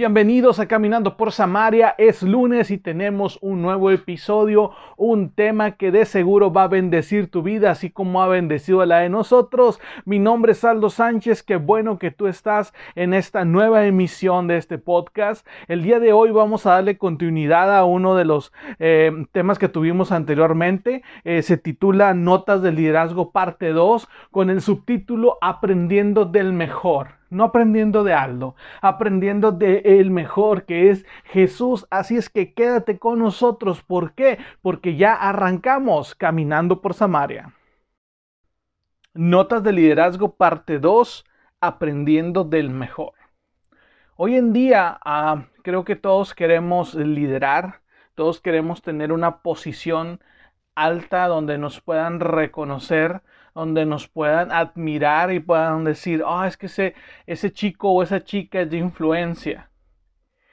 Bienvenidos a Caminando por Samaria. Es lunes y tenemos un nuevo episodio, un tema que de seguro va a bendecir tu vida, así como ha bendecido la de nosotros. Mi nombre es Aldo Sánchez. Qué bueno que tú estás en esta nueva emisión de este podcast. El día de hoy vamos a darle continuidad a uno de los eh, temas que tuvimos anteriormente. Eh, se titula Notas del Liderazgo Parte 2 con el subtítulo Aprendiendo del Mejor no aprendiendo de Aldo, aprendiendo de el mejor que es Jesús. Así es que quédate con nosotros. ¿Por qué? Porque ya arrancamos caminando por Samaria. Notas de liderazgo parte 2, aprendiendo del mejor. Hoy en día ah, creo que todos queremos liderar, todos queremos tener una posición alta donde nos puedan reconocer, donde nos puedan admirar y puedan decir, ah, es que ese, ese chico o esa chica es de influencia.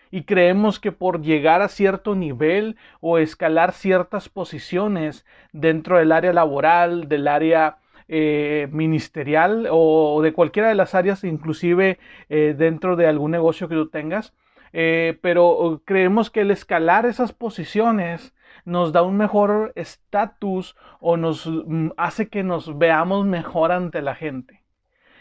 Y creemos que por llegar a cierto nivel o escalar ciertas posiciones dentro del área laboral, del área eh, ministerial o de cualquiera de las áreas, inclusive eh, dentro de algún negocio que tú tengas, eh, pero creemos que el escalar esas posiciones nos da un mejor estatus o nos mm, hace que nos veamos mejor ante la gente.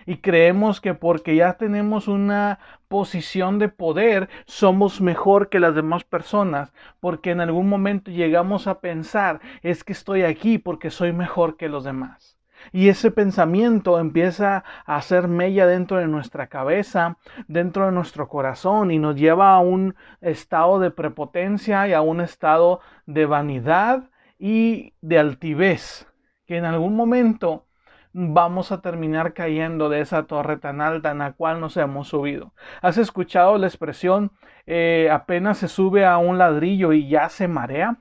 Y creemos que porque ya tenemos una posición de poder, somos mejor que las demás personas, porque en algún momento llegamos a pensar, es que estoy aquí porque soy mejor que los demás. Y ese pensamiento empieza a hacer mella dentro de nuestra cabeza, dentro de nuestro corazón y nos lleva a un estado de prepotencia y a un estado de vanidad y de altivez, que en algún momento vamos a terminar cayendo de esa torre tan alta en la cual nos hemos subido. ¿Has escuchado la expresión eh, apenas se sube a un ladrillo y ya se marea?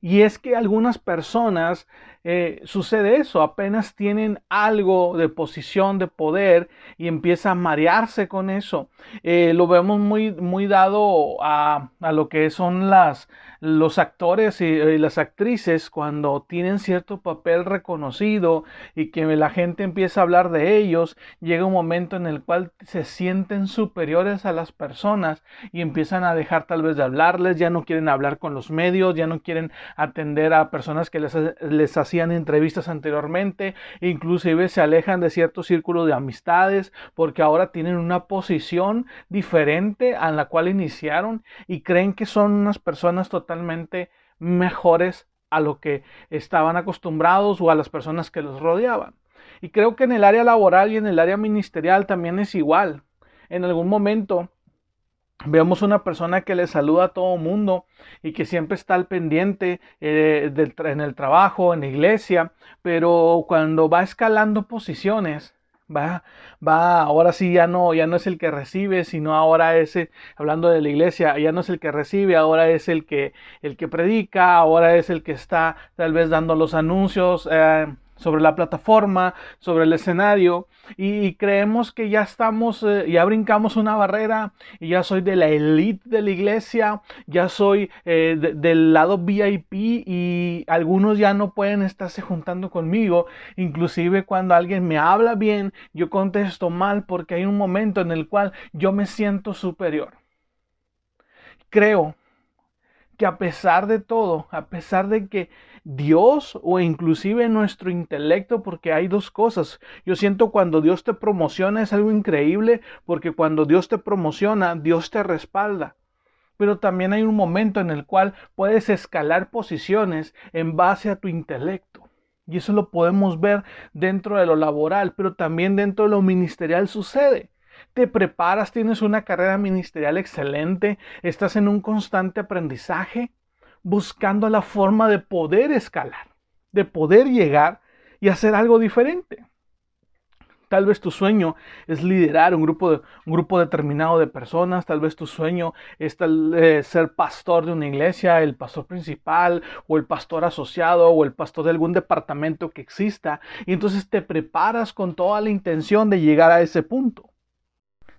Y es que algunas personas eh, sucede eso, apenas tienen algo de posición, de poder y empieza a marearse con eso. Eh, lo vemos muy, muy dado a, a, lo que son las, los actores y, las actrices cuando tienen cierto papel reconocido y que la gente empieza a hablar de ellos, llega un momento en el cual se sienten superiores a las personas y empiezan a dejar tal vez de hablarles, ya no quieren hablar con los medios, ya no quieren atender a personas que les, les hacen hacían entrevistas anteriormente, inclusive se alejan de cierto círculo de amistades porque ahora tienen una posición diferente a la cual iniciaron y creen que son unas personas totalmente mejores a lo que estaban acostumbrados o a las personas que los rodeaban. Y creo que en el área laboral y en el área ministerial también es igual. En algún momento Vemos una persona que le saluda a todo mundo y que siempre está al pendiente eh, en el trabajo, en la iglesia, pero cuando va escalando posiciones, va, va, ahora sí ya no, ya no es el que recibe, sino ahora es, hablando de la iglesia, ya no es el que recibe, ahora es el que, el que predica, ahora es el que está tal vez dando los anuncios. Eh, sobre la plataforma, sobre el escenario y, creemos que ya estamos, eh, ya brincamos una barrera y ya soy de la elite de la iglesia, ya soy eh, del lado VIP y algunos ya no pueden estarse juntando conmigo, inclusive cuando alguien me habla bien, yo contesto mal porque hay un momento en el cual yo me siento superior. Creo que a pesar de todo, a pesar de que Dios o inclusive nuestro intelecto, porque hay dos cosas. Yo siento cuando Dios te promociona es algo increíble, porque cuando Dios te promociona, Dios te respalda. Pero también hay un momento en el cual puedes escalar posiciones en base a tu intelecto. Y eso lo podemos ver dentro de lo laboral, pero también dentro de lo ministerial sucede te preparas, tienes una carrera ministerial excelente, estás en un constante aprendizaje, buscando la forma de poder escalar, de poder llegar y hacer algo diferente. Tal vez tu sueño es liderar un grupo, de, un grupo determinado de personas, tal vez tu sueño es eh, ser pastor de una iglesia, el pastor principal o el pastor asociado o el pastor de algún departamento que exista. Y entonces te preparas con toda la intención de llegar a ese punto.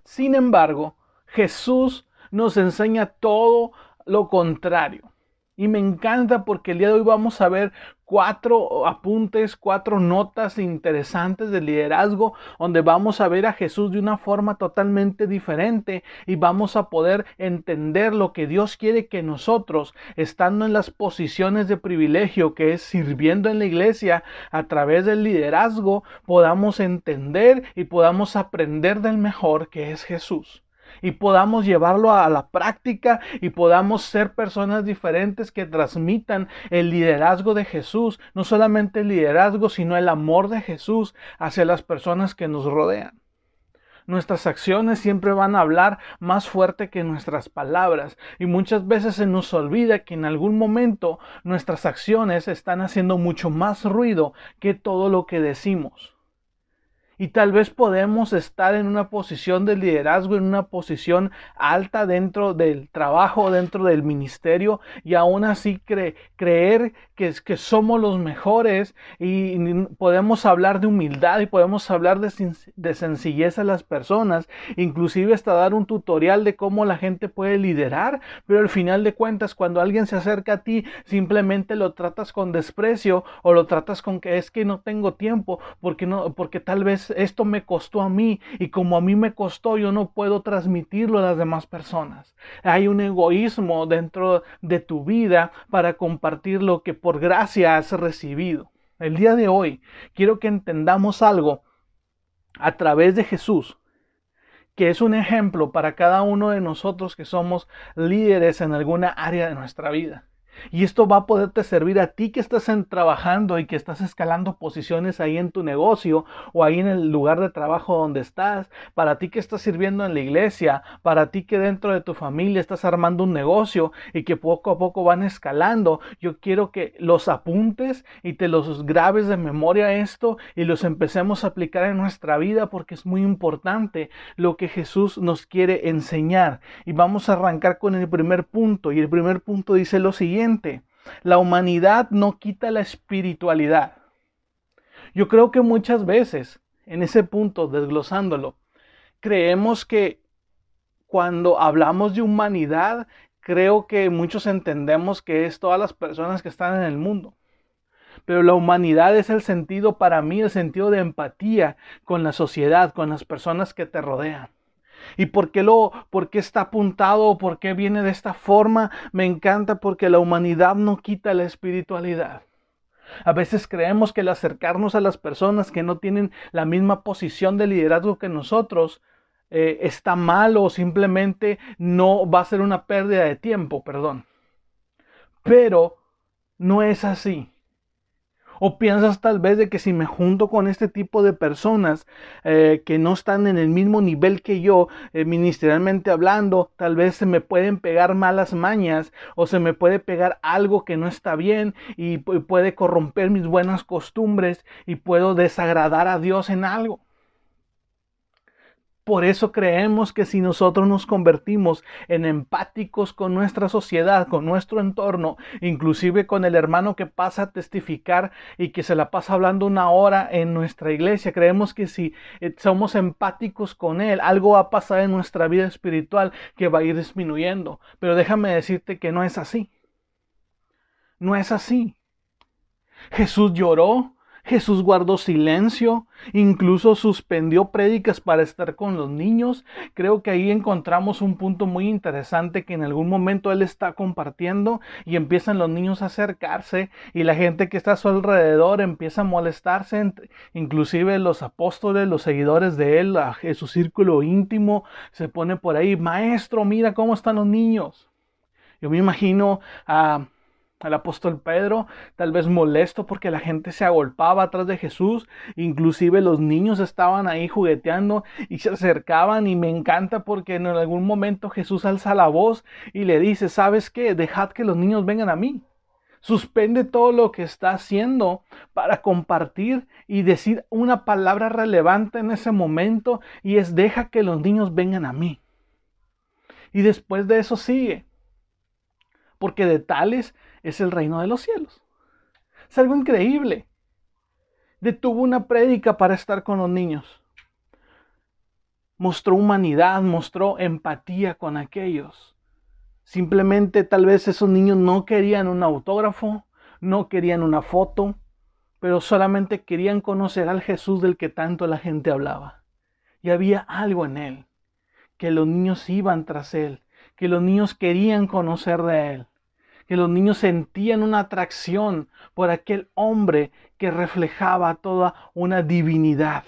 Sin embargo, Jesús nos enseña todo lo contrario. Y me encanta porque el día de hoy vamos a ver cuatro apuntes, cuatro notas interesantes de liderazgo, donde vamos a ver a Jesús de una forma totalmente diferente y vamos a poder entender lo que Dios quiere que nosotros, estando en las posiciones de privilegio que es sirviendo en la iglesia a través del liderazgo, podamos entender y podamos aprender del mejor que es Jesús y podamos llevarlo a la práctica y podamos ser personas diferentes que transmitan el liderazgo de Jesús, no solamente el liderazgo, sino el amor de Jesús hacia las personas que nos rodean. Nuestras acciones siempre van a hablar más fuerte que nuestras palabras y muchas veces se nos olvida que en algún momento nuestras acciones están haciendo mucho más ruido que todo lo que decimos. Y tal vez podemos estar en una posición de liderazgo, en una posición alta dentro del trabajo, dentro del ministerio, y aún así creer que, que somos los mejores y podemos hablar de humildad y podemos hablar de, de sencillez a las personas, inclusive hasta dar un tutorial de cómo la gente puede liderar, pero al final de cuentas cuando alguien se acerca a ti simplemente lo tratas con desprecio o lo tratas con que es que no tengo tiempo porque no porque tal vez esto me costó a mí y como a mí me costó, yo no puedo transmitirlo a las demás personas. Hay un egoísmo dentro de tu vida para compartir lo que por gracia has recibido. El día de hoy quiero que entendamos algo a través de Jesús que es un ejemplo para cada uno de nosotros que somos líderes en alguna área de nuestra vida. Y esto va a poderte servir a ti que estás trabajando y que estás escalando posiciones ahí en tu negocio o ahí en el lugar de trabajo donde estás, para ti que estás sirviendo en la iglesia, para ti que dentro de tu familia estás armando un negocio y que poco a poco van escalando. Yo quiero que los apuntes y te los grabes de memoria esto y los empecemos a aplicar en nuestra vida porque es muy importante lo que Jesús nos quiere enseñar. Y vamos a arrancar con el primer punto y el primer punto dice lo siguiente la humanidad no quita la espiritualidad. Yo creo que muchas veces, en ese punto, desglosándolo, creemos que cuando hablamos de humanidad, creo que muchos entendemos que es todas las personas que están en el mundo. Pero la humanidad es el sentido para mí, el sentido de empatía con la sociedad, con las personas que te rodean. ¿Y por qué, lo, por qué está apuntado? ¿Por qué viene de esta forma? Me encanta porque la humanidad no quita la espiritualidad. A veces creemos que el acercarnos a las personas que no tienen la misma posición de liderazgo que nosotros eh, está mal o simplemente no va a ser una pérdida de tiempo, perdón. Pero no es así. O piensas tal vez de que si me junto con este tipo de personas eh, que no están en el mismo nivel que yo, eh, ministerialmente hablando, tal vez se me pueden pegar malas mañas o se me puede pegar algo que no está bien y puede corromper mis buenas costumbres y puedo desagradar a Dios en algo. Por eso creemos que si nosotros nos convertimos en empáticos con nuestra sociedad, con nuestro entorno, inclusive con el hermano que pasa a testificar y que se la pasa hablando una hora en nuestra iglesia, creemos que si eh, somos empáticos con él, algo va a pasar en nuestra vida espiritual que va a ir disminuyendo. Pero déjame decirte que no es así. No es así. Jesús lloró, Jesús guardó silencio, incluso suspendió prédicas para estar con los niños. Creo que ahí encontramos un punto muy interesante que en algún momento Él está compartiendo y empiezan los niños a acercarse y la gente que está a su alrededor empieza a molestarse, inclusive los apóstoles, los seguidores de Él, a su círculo íntimo, se pone por ahí, maestro, mira cómo están los niños. Yo me imagino a al apóstol Pedro, tal vez molesto porque la gente se agolpaba atrás de Jesús, inclusive los niños estaban ahí jugueteando y se acercaban y me encanta porque en algún momento Jesús alza la voz y le dice, ¿sabes qué? Dejad que los niños vengan a mí. Suspende todo lo que está haciendo para compartir y decir una palabra relevante en ese momento y es deja que los niños vengan a mí. Y después de eso sigue. Porque de tales es el reino de los cielos. Es algo increíble. Detuvo una prédica para estar con los niños. Mostró humanidad, mostró empatía con aquellos Simplemente tal vez esos niños no querían un autógrafo, no querían una foto, pero solamente querían conocer al Jesús del que tanto la gente hablaba. Y había algo en él, que los niños iban tras él, que los niños querían conocer de él, que los niños sentían una atracción por aquel hombre que reflejaba toda una divinidad.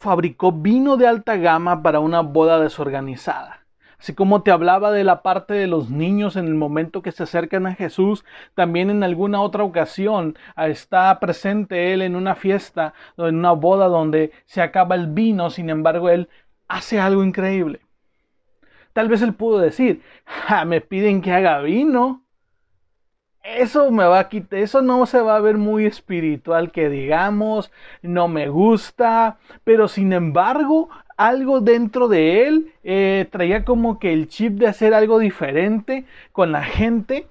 fabricó vino de alta gama para una boda desorganizada. Así como te hablaba de la parte de los niños en el momento que se acercan a Jesús, también en alguna otra ocasión ah, está presente Él en una fiesta, en una boda donde se acaba el vino, sin embargo Él hace algo increíble. Tal vez Él pudo decir, me piden que haga vino, eso me va a quitar, eso no se va a ver muy espiritual que digamos, no me gusta, pero sin embargo, algo dentro de él eh, traía como que el chip de hacer algo diferente con la gente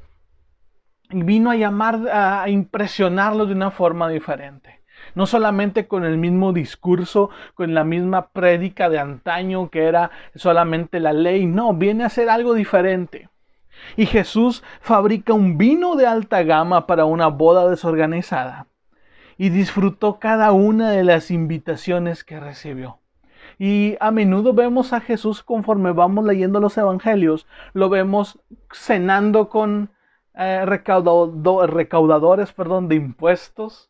y vino a llamar, a impresionarlo de una forma diferente. No solamente con el mismo discurso, con la misma prédica de antaño que era solamente la ley, no, viene a hacer algo diferente. Y Jesús fabrica un vino de alta gama para una boda desorganizada. Y disfrutó cada una de las invitaciones que recibió. Y a menudo vemos a Jesús conforme vamos leyendo los evangelios, lo vemos cenando con eh, recaudadores perdón, de impuestos,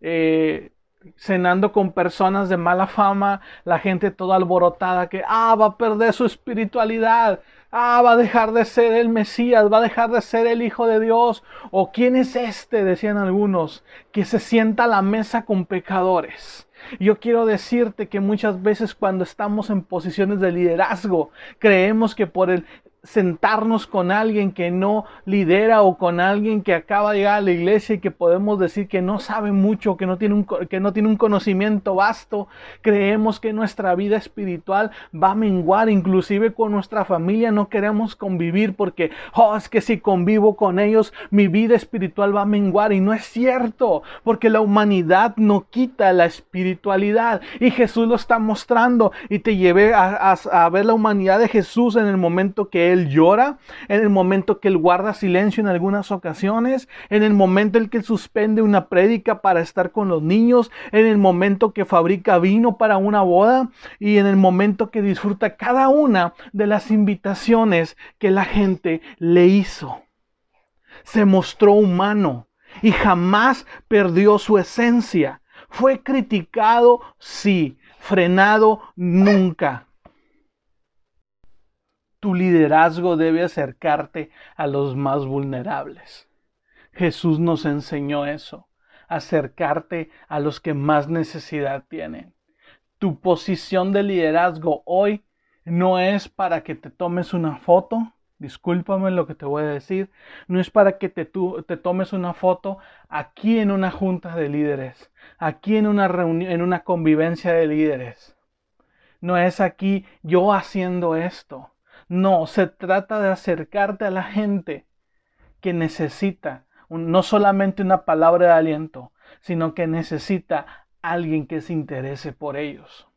eh, cenando con personas de mala fama, la gente toda alborotada que, ah, va a perder su espiritualidad, ah, va a dejar de ser el Mesías, va a dejar de ser el Hijo de Dios, o quién es este, decían algunos, que se sienta a la mesa con pecadores. Yo quiero decirte que muchas veces cuando estamos en posiciones de liderazgo, creemos que por el sentarnos con alguien que no lidera o con alguien que acaba de llegar a la iglesia y que podemos decir que no sabe mucho, que no tiene un, que no tiene un conocimiento vasto, creemos que nuestra vida espiritual va a menguar, inclusive con nuestra familia no queremos convivir porque, oh, es que si convivo con ellos, mi vida espiritual va a menguar. Y no es cierto, porque la humanidad no quita la espiritualidad. Y Jesús lo está mostrando. Y te llevé a, a ver la humanidad de Jesús en el momento que Él llora, en el momento que él guarda silencio en algunas ocasiones, en el momento en que suspende una prédica para estar con los niños, en el momento que fabrica vino para una boda y en el momento que disfruta cada una de las invitaciones que la gente le hizo. Se mostró humano y jamás perdió su esencia. Fue criticado, sí, frenado, nunca. Tu liderazgo debe acercarte a los más vulnerables. Jesús nos enseñó eso, acercarte a los que más necesidad tienen. Tu posición de liderazgo hoy no es para que te tomes una foto, discúlpame lo que te voy a decir, no es para que te, te tomes una foto aquí en una junta de líderes, aquí en una reunión, en una convivencia de líderes. No es aquí yo haciendo esto. No, se trata de acercarte a la gente que necesita no solamente una palabra de aliento, sino que necesita alguien que se interese por ellos.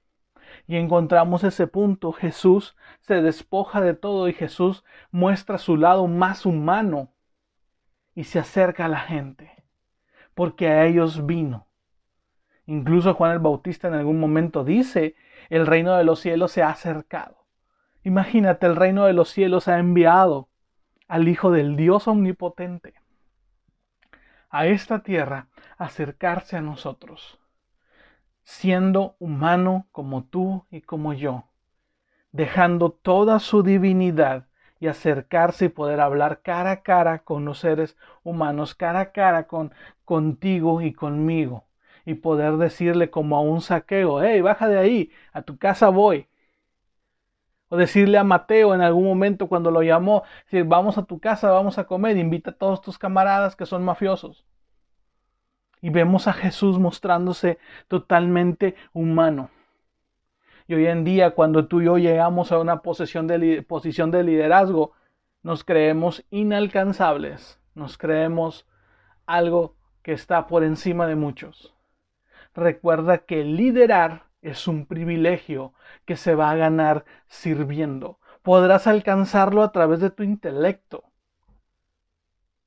Y encontramos ese punto. Jesús se despoja de todo y Jesús muestra su lado más humano y se acerca a la gente, porque a ellos vino. Incluso Juan el Bautista en algún momento dice, el reino de los cielos se ha acercado. Imagínate, el reino de los cielos ha enviado al Hijo del Dios Omnipotente a esta tierra acercarse a nosotros, siendo humano como tú y como yo, dejando toda su divinidad y acercarse y poder hablar cara a cara con los seres humanos, cara a cara con contigo y conmigo, y poder decirle como a un saqueo, hey, baja de ahí, a tu casa voy, O decirle a Mateo en algún momento cuando lo llamó, decir, vamos a tu casa, vamos a comer, invita a todos tus camaradas que son mafiosos. Y vemos a Jesús mostrándose totalmente humano. Y hoy en día, cuando tú y yo llegamos a una posición de, posición de liderazgo, nos creemos inalcanzables, nos creemos algo que está por encima de muchos. Recuerda que liderar es un privilegio que se va a ganar sirviendo. Podrás alcanzarlo a través de tu intelecto.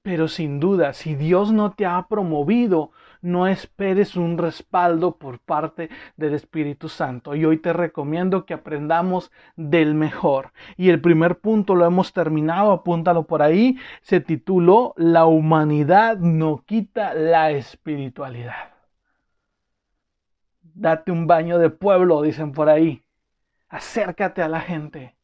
Pero sin duda, si Dios no te ha promovido, no esperes un respaldo por parte del Espíritu Santo. Y hoy te recomiendo que aprendamos del mejor. Y el primer punto lo hemos terminado, apúntalo por ahí, se tituló La humanidad no quita la espiritualidad date un baño de pueblo, dicen por ahí. Acércate a la gente.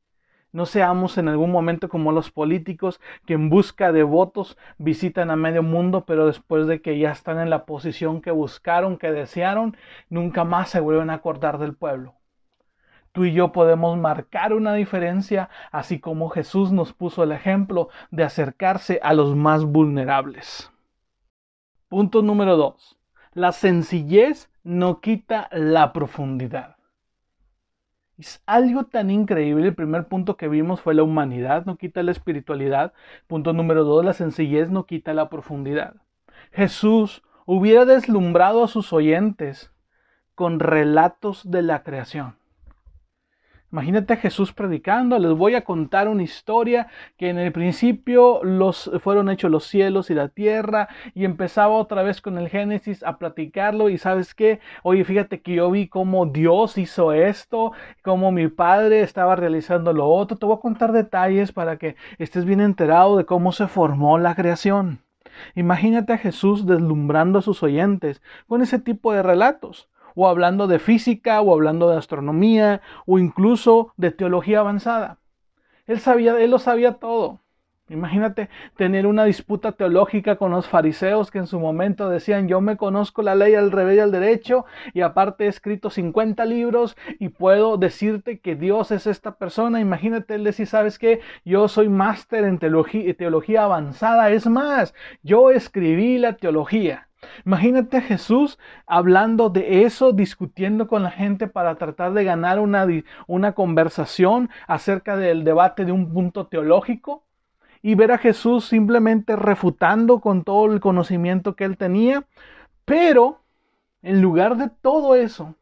No seamos en algún momento como los políticos que en busca de votos visitan a medio mundo, pero después de que ya están en la posición que buscaron, que desearon, nunca más se vuelven a acordar del pueblo. Tú y yo podemos marcar una diferencia, así como Jesús nos puso el ejemplo de acercarse a los más vulnerables. Punto número 2. La sencillez no quita la profundidad. Es algo tan increíble. El primer punto que vimos fue la humanidad, no quita la espiritualidad. Punto número dos, la sencillez no quita la profundidad. Jesús hubiera deslumbrado a sus oyentes con relatos de la creación. Imagínate a Jesús predicando, les voy a contar una historia que en el principio los, fueron hechos los cielos y la tierra y empezaba otra vez con el Génesis a platicarlo y sabes qué, oye, fíjate que yo vi cómo Dios hizo esto, cómo mi padre estaba realizando lo otro, te voy a contar detalles para que estés bien enterado de cómo se formó la creación. Imagínate a Jesús deslumbrando a sus oyentes con ese tipo de relatos o hablando de física, o hablando de astronomía, o incluso de teología avanzada. Él sabía, él lo sabía todo. Imagínate tener una disputa teológica con los fariseos que en su momento decían, yo me conozco la ley al revés y al derecho y aparte he escrito 50 libros y puedo decirte que Dios es esta persona. Imagínate él decir, ¿sabes qué? Yo soy máster en teología, teología avanzada. Es más, yo escribí la teología. Imagínate a Jesús hablando de eso, discutiendo con la gente para tratar de ganar una, una conversación acerca del debate de un punto teológico y ver a Jesús simplemente refutando con todo el conocimiento que él tenía, pero en lugar de todo eso,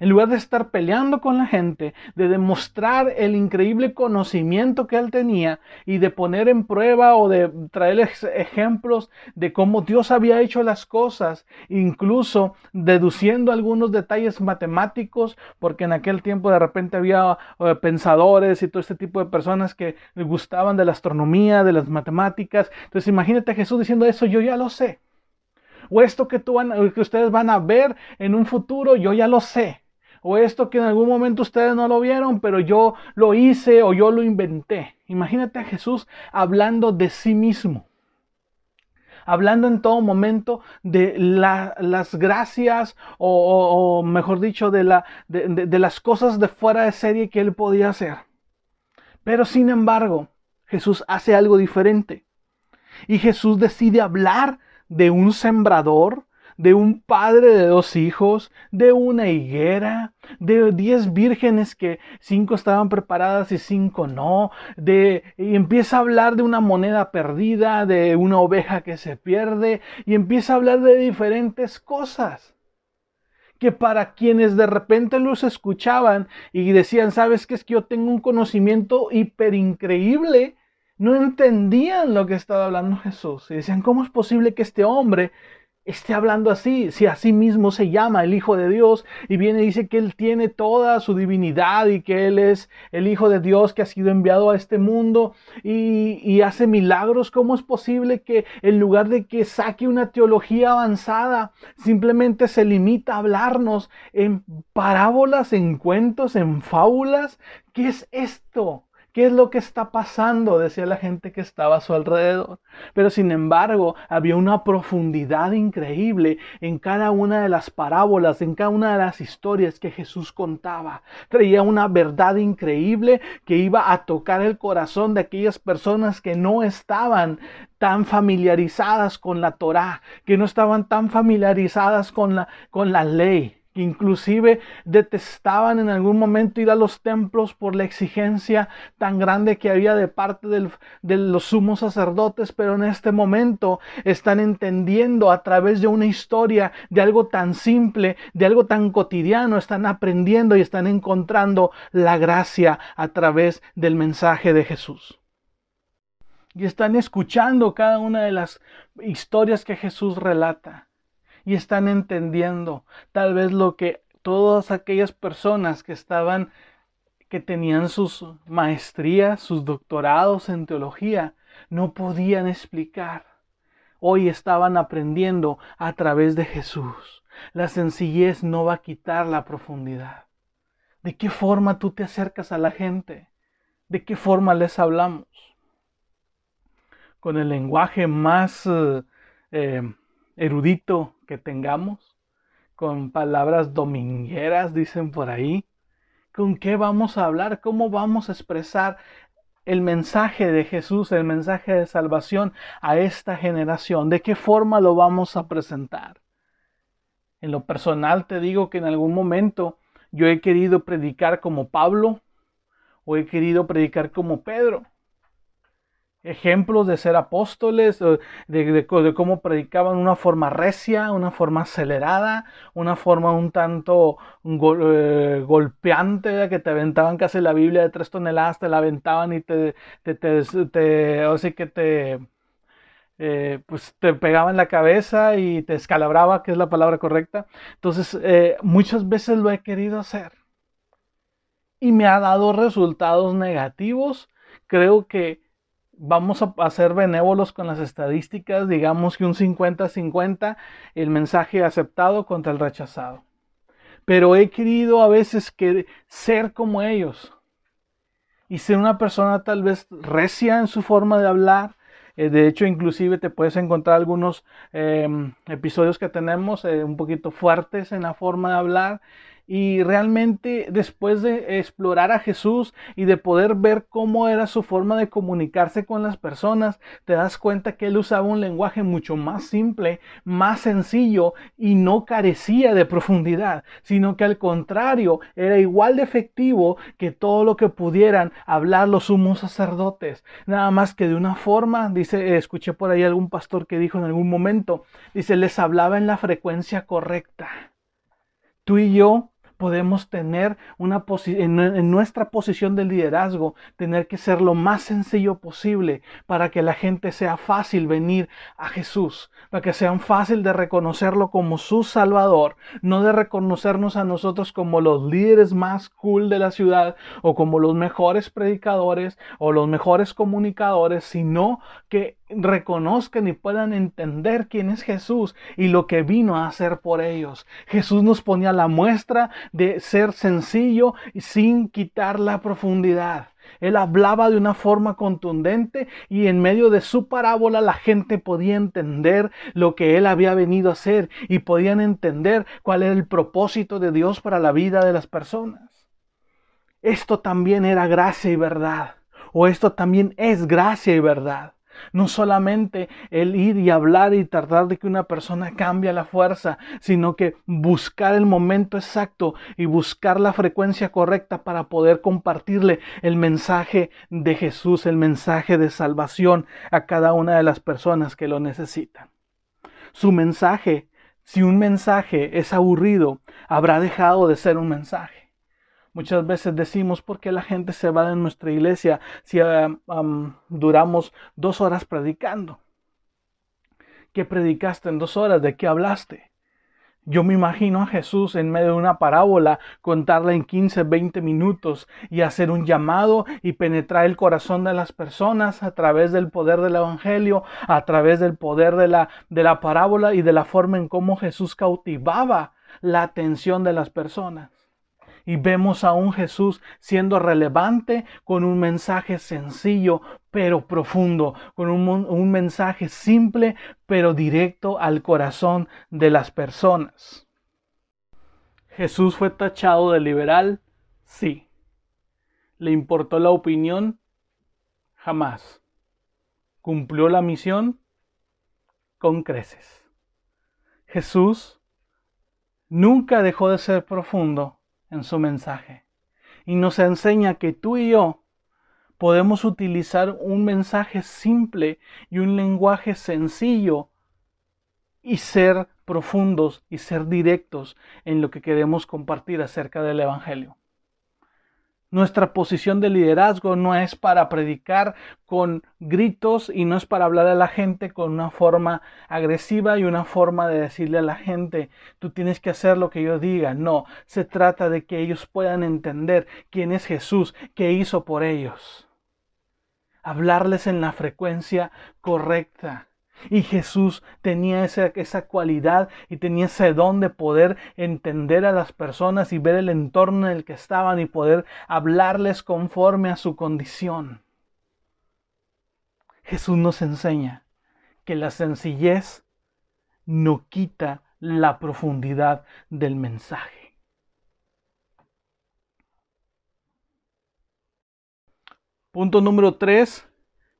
en lugar de estar peleando con la gente, de demostrar el increíble conocimiento que él tenía y de poner en prueba o de traerles ejemplos de cómo Dios había hecho las cosas, incluso deduciendo algunos detalles matemáticos, porque en aquel tiempo de repente había eh, pensadores y todo este tipo de personas que gustaban de la astronomía, de las matemáticas. Entonces imagínate a Jesús diciendo eso, yo ya lo sé. O esto que, tú que ustedes van a ver en un futuro, yo ya lo sé o esto que en algún momento ustedes no lo vieron, pero yo lo hice o yo lo inventé. Imagínate a Jesús hablando de sí mismo. Hablando en todo momento de las gracias o, mejor dicho, de, la, de las cosas de fuera de serie que él podía hacer. Pero sin embargo, Jesús hace algo diferente. Y Jesús decide hablar de un sembrador de un padre de dos hijos, de una higuera, de diez vírgenes que cinco estaban preparadas y cinco no, de y empieza a hablar de una moneda perdida, de una oveja que se pierde y empieza a hablar de diferentes cosas que para quienes de repente los escuchaban y decían, sabes que es que yo tengo un conocimiento hiper increíble, no entendían lo que estaba hablando Jesús. Y decían, ¿cómo es posible que este hombre esté hablando así, si a sí mismo se llama el Hijo de Dios y viene y dice que Él tiene toda su divinidad y que Él es el Hijo de Dios que ha sido enviado a este mundo y, y hace milagros, ¿cómo es posible que en lugar de que saque una teología avanzada, simplemente se limita a hablarnos en parábolas, en cuentos, en fábulas? ¿Qué es esto? ¿Qué es lo que está pasando? Decía la gente que estaba a su alrededor. Pero sin embargo, había una profundidad increíble en cada una de las parábolas, en cada una de las historias que Jesús contaba. Traía una verdad increíble que iba a tocar el corazón de aquellas personas que no estaban tan familiarizadas con la Torá, que no estaban tan familiarizadas con la, con la ley inclusive detestaban en algún momento ir a los templos por la exigencia tan grande que había de parte de los sumos sacerdotes, pero en este momento están entendiendo a través de una historia, de algo tan simple, de algo tan cotidiano, están aprendiendo y están encontrando la gracia a través del mensaje de Jesús. Y están escuchando cada una de las historias que Jesús relata y están entendiendo tal vez lo que todas aquellas personas que estaban, que tenían sus maestrías, sus doctorados en teología, no podían explicar. Hoy estaban aprendiendo a través de Jesús. La sencillez no va a quitar la profundidad. ¿De qué forma tú te acercas a la gente? ¿De qué forma les hablamos? Con el lenguaje más eh, eh, erudito que tengamos, con palabras domingueras, dicen por ahí. ¿Con qué vamos a hablar? ¿Cómo vamos a expresar el mensaje de Jesús, el mensaje de salvación a esta generación? ¿De qué forma lo vamos a presentar? En lo personal te digo que en algún momento yo he querido predicar como Pablo o he querido predicar como Pedro ejemplos de ser apóstoles, de, cómo predicaban una forma recia, una forma acelerada, una forma un tanto eh, golpeante, que te aventaban casi la Biblia de tres toneladas, te la aventaban y te, te, te, que te, eh, pues te pegaba en la cabeza y te escalabraba, que es la palabra correcta. Entonces, eh, muchas veces lo he querido hacer y me ha dado resultados negativos. Creo que vamos a, ser benévolos con las estadísticas, digamos que un 50-50 el mensaje aceptado contra el rechazado. Pero he querido a veces que ser como ellos y ser una persona tal vez recia en su forma de hablar. Eh, de hecho, inclusive te puedes encontrar algunos em, episodios que tenemos eh, un poquito fuertes en la forma de hablar y realmente después de explorar a Jesús y de poder ver cómo era su forma de comunicarse con las personas, te das cuenta que él usaba un lenguaje mucho más simple, más sencillo y no carecía de profundidad, sino que al contrario era igual de efectivo que todo lo que pudieran hablar los sumos sacerdotes. Nada más que de una forma, dice, escuché por ahí algún pastor que dijo en algún momento, dice, les hablaba en la frecuencia correcta. Tú y yo podemos tener una en, en nuestra posición de liderazgo, tener que ser lo más sencillo posible para que la gente sea fácil venir a Jesús, para que sean fácil de reconocerlo como su Salvador, no de reconocernos a nosotros como los líderes más cool de la ciudad o como los mejores predicadores o los mejores comunicadores, sino que reconozcan y puedan entender quién es Jesús y lo que vino a hacer por ellos. Jesús nos ponía la muestra de ser sencillo y sin quitar la profundidad. Él hablaba de una forma contundente y en medio de su parábola la gente podía entender lo que él había venido a hacer y podían entender cuál era el propósito de Dios para la vida de las personas. Esto también era gracia y verdad, o esto también es gracia y verdad. No solamente el ir y hablar y tratar de que una persona cambie la fuerza, sino que buscar el momento exacto y buscar la frecuencia correcta para poder compartirle el mensaje de Jesús, el mensaje de salvación a cada una de las personas que lo necesitan. Su mensaje, si un mensaje es aburrido, habrá dejado de ser un mensaje. Muchas veces decimos, ¿por qué la gente se va de nuestra iglesia si duramos dos horas predicando? ¿Qué predicaste en dos horas? ¿De qué hablaste? Yo me imagino a Jesús en medio de una parábola, contarla en 15, 20 minutos y hacer un llamado y penetrar el corazón de las personas a través del poder del Evangelio, a través del poder de la, de la parábola y de la forma en cómo Jesús cautivaba la atención de las personas. Y vemos a un Jesús siendo relevante con un mensaje sencillo pero profundo, con un, un, mensaje simple pero directo al corazón de las personas. Jesús fue tachado de liberal, sí. ¿Le importó la opinión? Jamás. ¿Cumplió la misión? Con creces. Jesús nunca dejó de ser profundo en su mensaje y nos enseña que tú y yo podemos utilizar un mensaje simple y un lenguaje sencillo y ser profundos y ser directos en lo que queremos compartir acerca del Evangelio. Nuestra posición de liderazgo no es para predicar con gritos y no es para hablar a la gente con una forma agresiva y una forma de decirle a la gente, tú tienes que hacer lo que yo diga. No, se trata de que ellos puedan entender quién es Jesús, qué hizo por ellos. Hablarles en la frecuencia correcta y Jesús tenía esa, esa, cualidad y tenía ese don de poder entender a las personas y ver el entorno en el que estaban y poder hablarles conforme a su condición. Jesús nos enseña que la sencillez no quita la profundidad del mensaje. Punto número tres,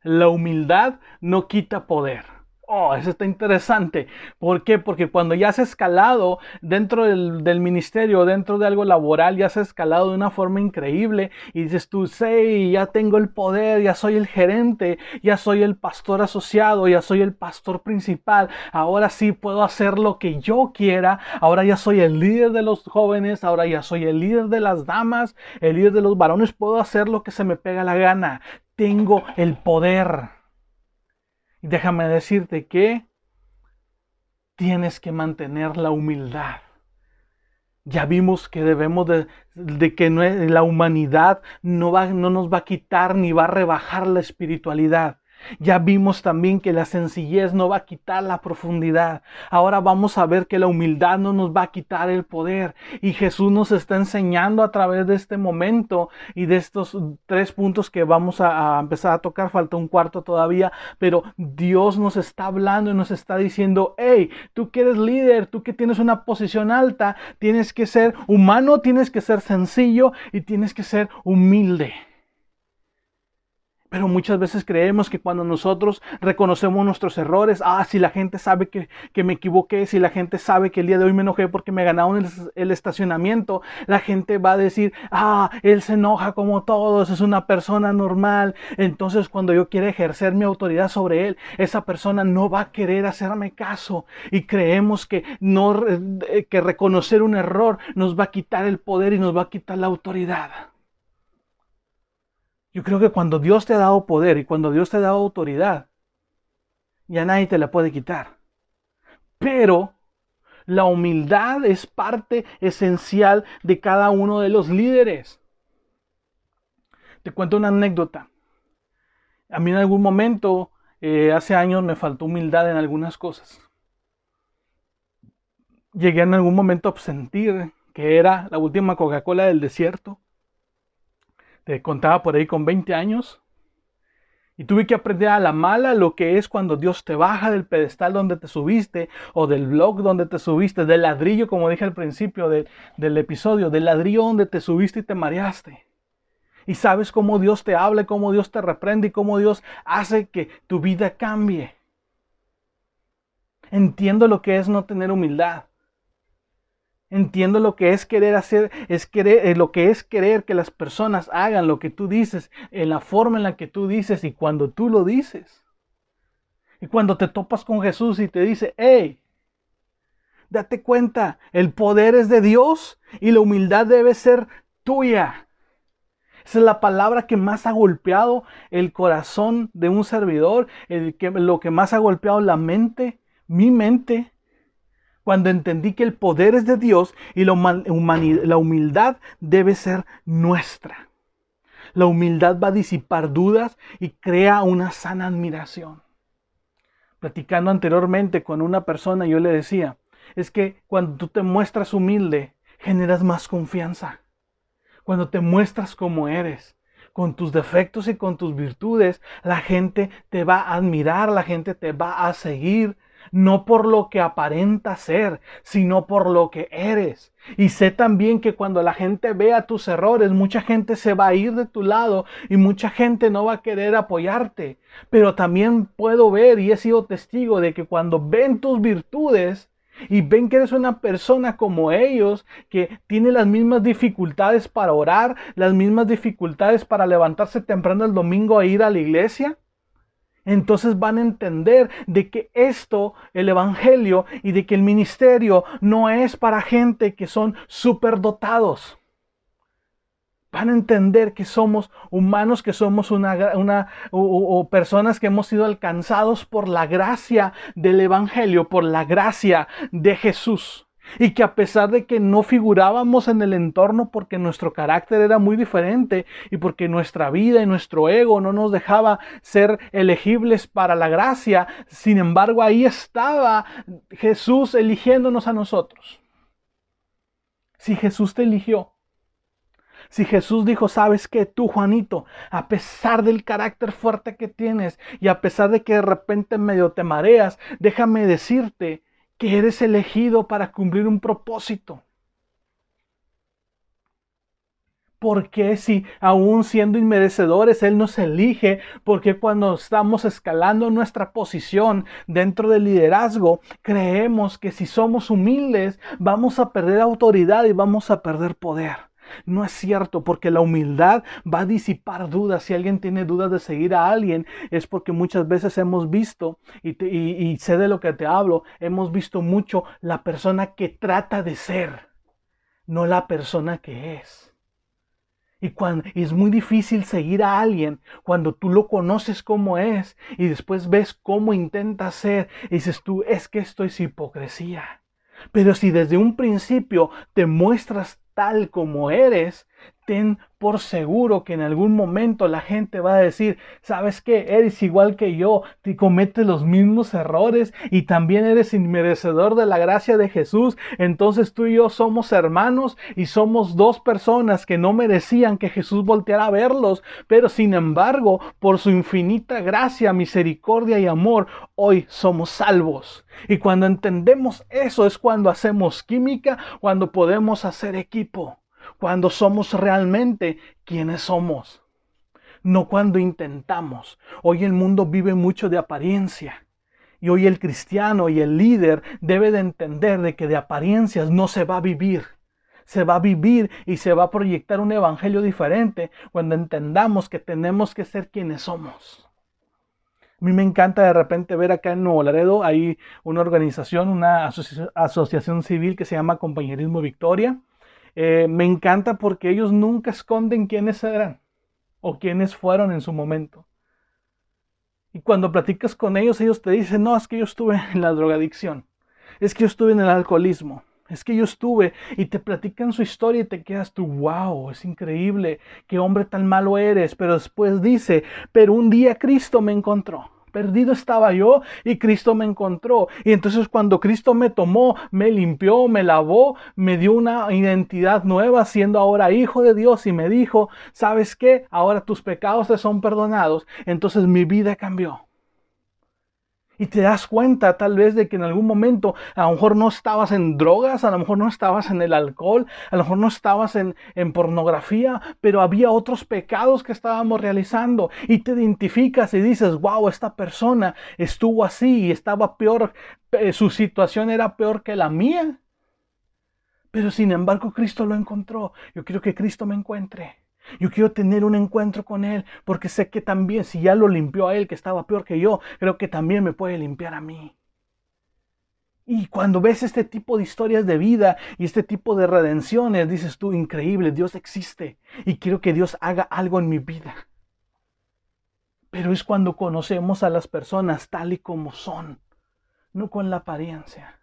la humildad no quita poder. Oh, eso está interesante. ¿Por qué? Porque cuando ya has escalado dentro del, ministerio, dentro de algo laboral, ya has escalado de una forma increíble y dices tú, sí, ya tengo el poder, ya soy el gerente, ya soy el pastor asociado, ya soy el pastor principal, ahora sí puedo hacer lo que yo quiera, ahora ya soy el líder de los jóvenes, ahora ya soy el líder de las damas, el líder de los varones, puedo hacer lo que se me pega la gana. Tengo el poder. Déjame decirte que tienes que mantener la humildad. Ya vimos que debemos de, que la humanidad no, va, no nos va a quitar ni va a rebajar la espiritualidad. Ya vimos también que la sencillez no va a quitar la profundidad. Ahora vamos a ver que la humildad no nos va a quitar el poder. Y Jesús nos está enseñando a través de este momento y de estos tres puntos que vamos a, empezar a tocar. Falta un cuarto todavía. Pero Dios nos está hablando y nos está diciendo, hey, tú que eres líder, tú que tienes una posición alta, tienes que ser humano, tienes que ser sencillo y tienes que ser humilde. Pero muchas veces creemos que cuando nosotros reconocemos nuestros errores, ah, si la gente sabe que, me equivoqué, si la gente sabe que el día de hoy me enojé porque me ganaron el, el, estacionamiento, la gente va a decir, ah, él se enoja como todos, es una persona normal. Entonces cuando yo quiera ejercer mi autoridad sobre él, esa persona no va a querer hacerme caso. Y creemos que, no, que reconocer un error nos va a quitar el poder y nos va a quitar la autoridad. Yo creo que cuando Dios te ha dado poder y cuando Dios te ha dado autoridad, ya nadie te la puede quitar. Pero la humildad es parte esencial de cada uno de los líderes. Te cuento una anécdota. A mí en algún momento, eh, hace años, me faltó humildad en algunas cosas. Llegué en algún momento a sentir que era la última Coca-Cola del desierto te contaba por ahí con 20 años. Y tuve que aprender a la mala lo que es cuando Dios te baja del pedestal donde te subiste o del blog donde te subiste, del ladrillo, como dije al principio del episodio, del ladrillo donde te subiste y te mareaste. Y sabes cómo Dios te habla, cómo Dios te reprende y cómo Dios hace que tu vida cambie. Entiendo lo que es no tener humildad. Entiendo lo que es querer hacer, es querer, eh, lo que es querer que las personas hagan lo que tú dices, en la forma en la que tú dices y cuando tú lo dices. Y cuando te topas con Jesús y te dice, hey, date cuenta, el poder es de Dios y la humildad debe ser tuya. Esa es la palabra que más ha golpeado el corazón de un servidor, el que, lo que más ha golpeado la mente, mi mente cuando entendí que el poder es de Dios y la, humildad debe ser nuestra. La humildad va a disipar dudas y crea una sana admiración. Platicando anteriormente con una persona, yo le decía, es que cuando tú te muestras humilde, generas más confianza. cuando te muestras como eres, con tus defectos y con tus virtudes, la gente te va a admirar, la gente te va a seguir, no por lo que aparenta ser, sino por lo que eres. Y sé también que cuando la gente vea tus errores, mucha gente se va a ir de tu lado y mucha gente no va a querer apoyarte. Pero también puedo ver y he sido testigo de que cuando ven tus virtudes, y ven que eres una persona como ellos, que tiene las mismas dificultades para orar, las mismas dificultades para levantarse temprano el domingo e ir a la iglesia, entonces van a entender de que esto, el Evangelio y de que el ministerio no es para gente que son superdotados. Van a entender que somos humanos, que somos una, una o personas que hemos sido alcanzados por la gracia del Evangelio, por la gracia de Jesús. Y que a pesar de que no figurábamos en el entorno porque nuestro carácter era muy diferente y porque nuestra vida y nuestro ego no nos dejaba ser elegibles para la gracia, sin embargo ahí estaba Jesús eligiéndonos a nosotros. Si Jesús te eligió, si Jesús dijo, sabes que tú, Juanito, a pesar del carácter fuerte que tienes y a pesar de que de repente medio te mareas, déjame decirte que eres elegido para cumplir un propósito. Porque si aún siendo inmerecedores Él nos elige? Porque cuando estamos escalando nuestra posición dentro del liderazgo, creemos que si somos humildes vamos a perder autoridad y vamos a perder poder. No es cierto, porque la humildad va a disipar dudas. Si alguien tiene dudas de seguir a alguien, es porque muchas veces hemos visto, y, sé de lo que te hablo, hemos visto mucho la persona que trata de ser, no la persona que es. Y, cuando, y es muy difícil seguir a alguien cuando tú lo conoces como es y después ves cómo intenta ser y dices tú, es que esto es hipocresía. Pero si desde un principio te muestras tal como eres, ten por seguro que en algún momento la gente va a decir, sabes que eres igual que yo, te cometes los mismos errores y también eres inmerecedor de la gracia de Jesús, entonces tú y yo somos hermanos y somos dos personas que no merecían que Jesús volteara a verlos, pero sin embargo, por su infinita gracia, misericordia y amor, hoy somos salvos. Y cuando entendemos eso es cuando hacemos química, cuando podemos hacer equipo cuando somos realmente quienes somos, no cuando intentamos. Hoy el mundo vive mucho de apariencia. Y hoy el cristiano y el líder debe de entender de que de apariencias no se va a vivir. Se va a vivir y se va a proyectar un evangelio diferente cuando entendamos que tenemos que ser quienes somos. A mí me encanta de repente ver acá en Nuevo Laredo, hay una organización, una asociación civil que se llama Compañerismo Victoria. Eh, me encanta porque ellos nunca esconden quiénes eran o quiénes fueron en su momento. Y cuando platicas con ellos, ellos te dicen, no, es que yo estuve en la drogadicción, es que yo estuve en el alcoholismo, es que yo estuve y te platican su historia y te quedas tú, wow, es increíble, qué hombre tan malo eres, pero después dice, pero un día Cristo me encontró perdido estaba yo y Cristo me encontró. Y entonces cuando Cristo me tomó, me limpió, me lavó, me dio una identidad nueva, siendo ahora hijo de Dios y me dijo, ¿sabes qué? Ahora tus pecados te son perdonados. Entonces mi vida cambió. Y te das cuenta tal vez de que en algún momento a lo mejor no estabas en drogas, a lo mejor no estabas en el alcohol, a lo mejor no estabas en, en pornografía, pero había otros pecados que estábamos realizando y te identificas y dices, wow, esta persona estuvo así y estaba peor, eh, su situación era peor que la mía. Pero sin embargo Cristo lo encontró. Yo quiero que Cristo me encuentre. Yo quiero tener un encuentro con Él porque sé que también si ya lo limpió a Él que estaba peor que yo, creo que también me puede limpiar a mí. Y cuando ves este tipo de historias de vida y este tipo de redenciones, dices tú, increíble, Dios existe y quiero que Dios haga algo en mi vida. Pero es cuando conocemos a las personas tal y como son, no con la apariencia.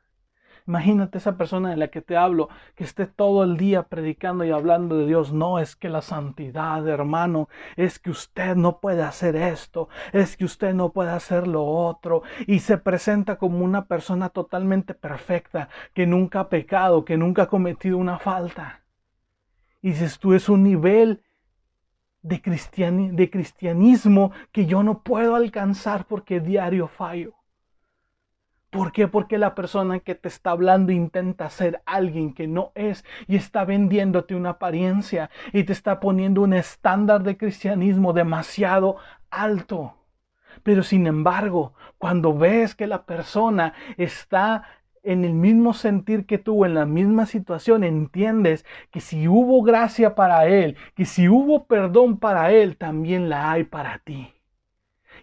Imagínate esa persona de la que te hablo, que esté todo el día predicando y hablando de Dios. No, es que la santidad, hermano, es que usted no puede hacer esto, es que usted no puede hacer lo otro. Y se presenta como una persona totalmente perfecta, que nunca ha pecado, que nunca ha cometido una falta. Y dices tú, es un nivel de, de cristianismo que yo no puedo alcanzar porque diario fallo. ¿Por qué? Porque la persona que te está hablando intenta ser alguien que no es y está vendiéndote una apariencia y te está poniendo un estándar de cristianismo demasiado alto. Pero sin embargo, cuando ves que la persona está en el mismo sentir que tú, en la misma situación, entiendes que si hubo gracia para él, que si hubo perdón para él, también la hay para ti.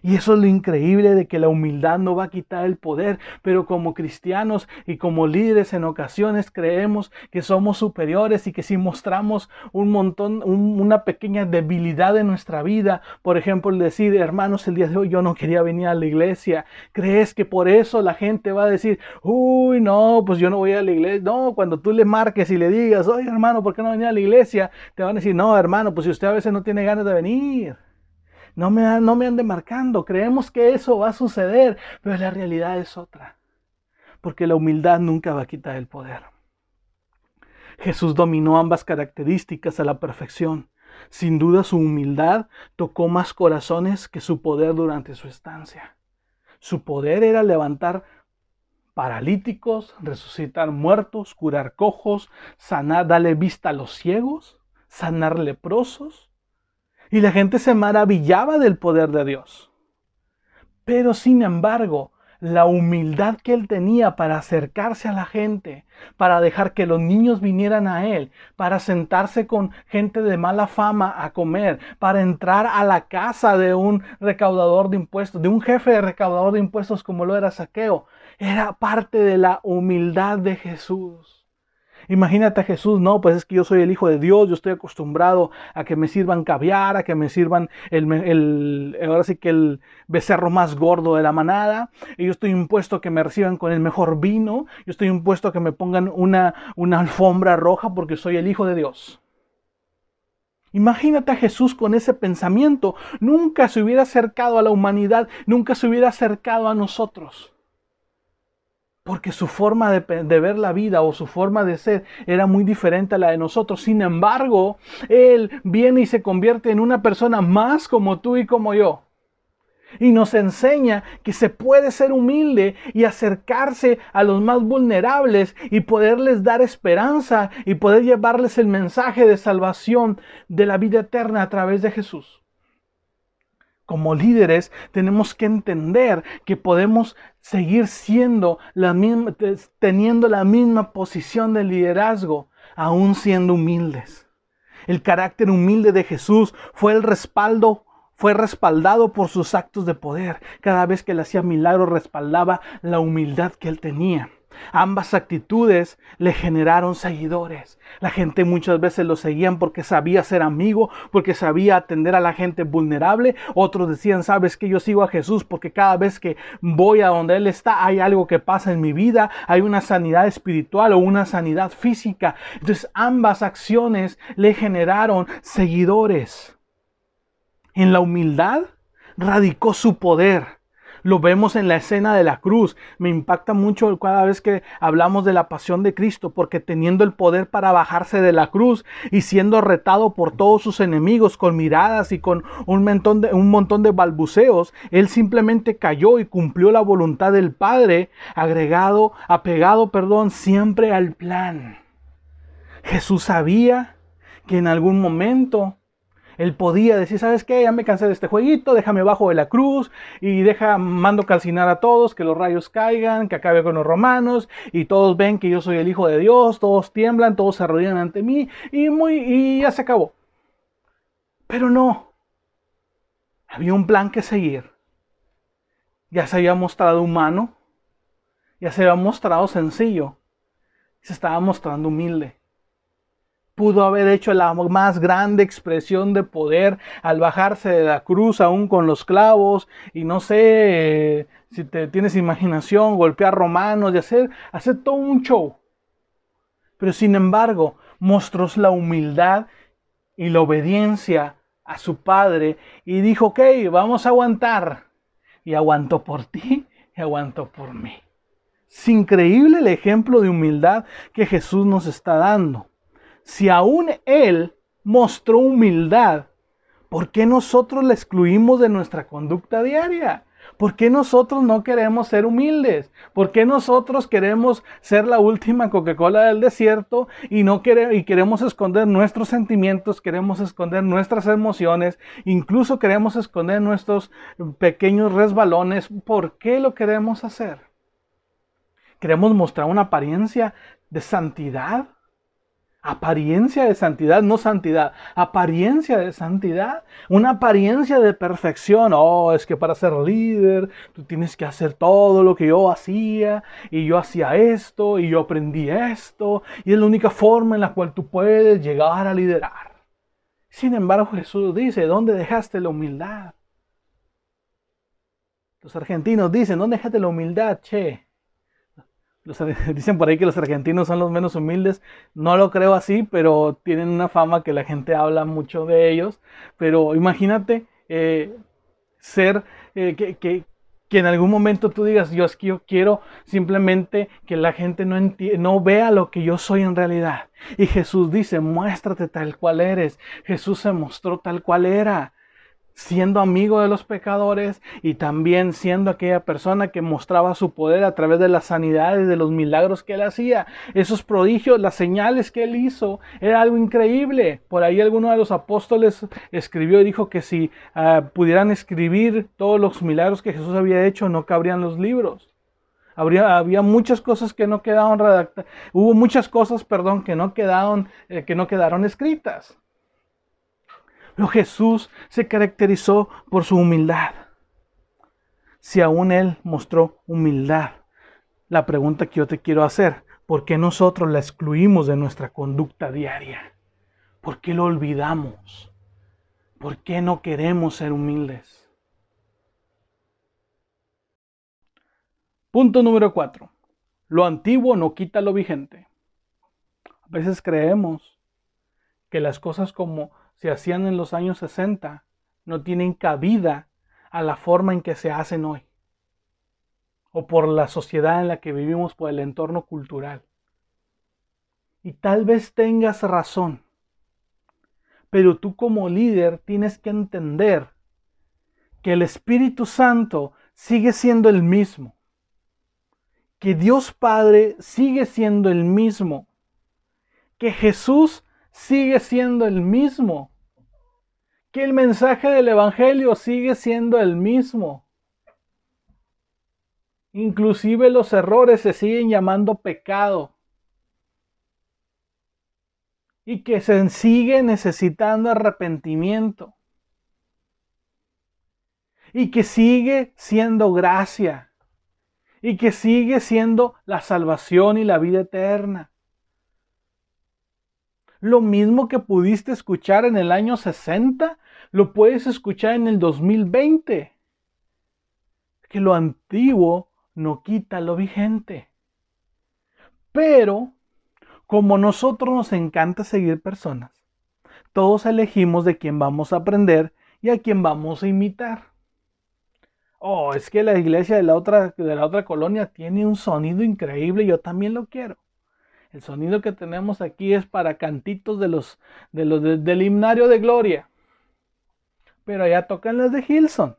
Y eso es lo increíble de que la humildad no va a quitar el poder, pero como cristianos y como líderes en ocasiones creemos que somos superiores y que si mostramos un montón, una pequeña debilidad en nuestra vida, por ejemplo, el decir, hermanos, el día de hoy yo no quería venir a la iglesia, ¿crees que por eso la gente va a decir, uy, no, pues yo no voy a la iglesia? No, cuando tú le marques y le digas, oye hermano, ¿por qué no venía a la iglesia? Te van a decir, no, hermano, pues si usted a veces no tiene ganas de venir. No me, no me ande marcando. Creemos que eso va a suceder, pero la realidad es otra. Porque la humildad nunca va a quitar el poder. Jesús dominó ambas características a la perfección. Sin duda su humildad tocó más corazones que su poder durante su estancia. Su poder era levantar paralíticos, resucitar muertos, curar cojos, sanar, darle vista a los ciegos, sanar leprosos, y la gente se maravillaba del poder de Dios. Pero sin embargo, la humildad que él tenía para acercarse a la gente, para dejar que los niños vinieran a él, para sentarse con gente de mala fama a comer, para entrar a la casa de un recaudador de impuestos, de un jefe de recaudador de impuestos como lo era Saqueo, era parte de la humildad de Jesús. Imagínate a Jesús, no, pues es que yo soy el Hijo de Dios, yo estoy acostumbrado a que me sirvan caviar, a que me sirvan el, el, ahora sí que el becerro más gordo de la manada, y yo estoy impuesto a que me reciban con el mejor vino, yo estoy impuesto a que me pongan una, una alfombra roja porque soy el Hijo de Dios. Imagínate a Jesús con ese pensamiento, nunca se hubiera acercado a la humanidad, nunca se hubiera acercado a nosotros porque su forma de, ver la vida o su forma de ser era muy diferente a la de nosotros. Sin embargo, Él viene y se convierte en una persona más como tú y como yo. Y nos enseña que se puede ser humilde y acercarse a los más vulnerables y poderles dar esperanza y poder llevarles el mensaje de salvación de la vida eterna a través de Jesús como líderes tenemos que entender que podemos seguir siendo la misma, teniendo la misma posición de liderazgo, aún siendo humildes. El carácter humilde de Jesús fue el respaldo fue respaldado por sus actos de poder. Cada vez que le hacía milagros respaldaba la humildad que él tenía. Ambas actitudes le generaron seguidores. La gente muchas veces lo seguían porque sabía ser amigo, porque sabía atender a la gente vulnerable. Otros decían, sabes que yo sigo a Jesús porque cada vez que voy a donde Él está hay algo que pasa en mi vida, hay una sanidad espiritual o una sanidad física. Entonces ambas acciones le generaron seguidores. En la humildad radicó su poder. Lo vemos en la escena de la cruz. Me impacta mucho cada vez que hablamos de la pasión de Cristo, porque teniendo el poder para bajarse de la cruz y siendo retado por todos sus enemigos con miradas y con un montón de, un montón de balbuceos, Él simplemente cayó y cumplió la voluntad del Padre, agregado, apegado, perdón, siempre al plan. Jesús sabía que en algún momento él podía decir, ¿sabes qué? Ya me cansé de este jueguito, déjame bajo de la cruz y deja, mando calcinar a todos, que los rayos caigan, que acabe con los romanos y todos ven que yo soy el Hijo de Dios, todos tiemblan, todos se arrodillan ante mí y, muy, y ya se acabó. Pero no, había un plan que seguir. Ya se había mostrado humano, ya se había mostrado sencillo, se estaba mostrando humilde pudo haber hecho la más grande expresión de poder al bajarse de la cruz aún con los clavos y no sé si te tienes imaginación, golpear romanos y hacer, hacer todo un show. Pero sin embargo, mostró la humildad y la obediencia a su padre y dijo, ok, vamos a aguantar. Y aguantó por ti y aguantó por mí. Es increíble el ejemplo de humildad que Jesús nos está dando. Si aún Él mostró humildad, ¿por qué nosotros la excluimos de nuestra conducta diaria? ¿Por qué nosotros no queremos ser humildes? ¿Por qué nosotros queremos ser la última Coca-Cola del desierto y no y queremos esconder nuestros sentimientos, queremos esconder nuestras emociones, incluso queremos esconder nuestros pequeños resbalones? ¿Por qué lo queremos hacer? ¿Queremos mostrar una apariencia de santidad? Apariencia de santidad, no santidad, apariencia de santidad, una apariencia de perfección. Oh, es que para ser líder tú tienes que hacer todo lo que yo hacía y yo hacía esto y yo aprendí esto y es la única forma en la cual tú puedes llegar a liderar. Sin embargo, Jesús dice, ¿dónde dejaste la humildad? Los argentinos dicen, ¿dónde dejaste la humildad, che? dicen por ahí que los argentinos son los menos humildes. No lo creo así, pero tienen una fama que la gente habla mucho de ellos. Pero imagínate eh, ser eh, que, que, en algún momento tú digas, yo es que yo quiero simplemente que la gente no, no vea lo que yo soy en realidad. Y Jesús dice, muéstrate tal cual eres. Jesús se mostró tal cual era siendo amigo de los pecadores y también siendo aquella persona que mostraba su poder a través de las sanidades, de los milagros que él hacía. Esos prodigios, las señales que él hizo, era algo increíble. Por ahí alguno de los apóstoles escribió y dijo que si ah, pudieran escribir todos los milagros que Jesús había hecho, no cabrían los libros. Habría, había muchas cosas que no quedaron redactadas, hubo muchas cosas, perdón, que no quedaron, eh, que no quedaron escritas. Pero Jesús se caracterizó por su humildad. Si aún Él mostró humildad, la pregunta que yo te quiero hacer, ¿por qué nosotros la excluimos de nuestra conducta diaria? ¿Por qué lo olvidamos? ¿Por qué no queremos ser humildes? Punto número 4. Lo antiguo no quita lo vigente. A veces creemos que las cosas como se hacían en los años 60 no tienen cabida a la forma en que se hacen hoy, o por la sociedad en la que vivimos, por el entorno cultural. Y tal vez tengas razón, pero tú como líder tienes que entender que el Espíritu Santo sigue siendo el mismo, que Dios Padre sigue siendo el mismo, que Jesús sigue siendo el mismo que el mensaje del Evangelio sigue siendo el mismo. Inclusive los errores se siguen llamando pecado. Y que se sigue necesitando arrepentimiento. Y que sigue siendo gracia. Y que sigue siendo la salvación y la vida eterna. Lo mismo que pudiste escuchar en el año 60, lo puedes escuchar en el 2020. Que lo antiguo no quita lo vigente. Pero, como nosotros nos encanta seguir personas, todos elegimos de quién vamos a aprender y a quién vamos a imitar. Oh, es que la iglesia de la otra, de la otra colonia tiene un sonido increíble, yo también lo quiero. El sonido que tenemos aquí es para cantitos de los, de los del himnario de gloria. Pero allá tocan las de Hilson.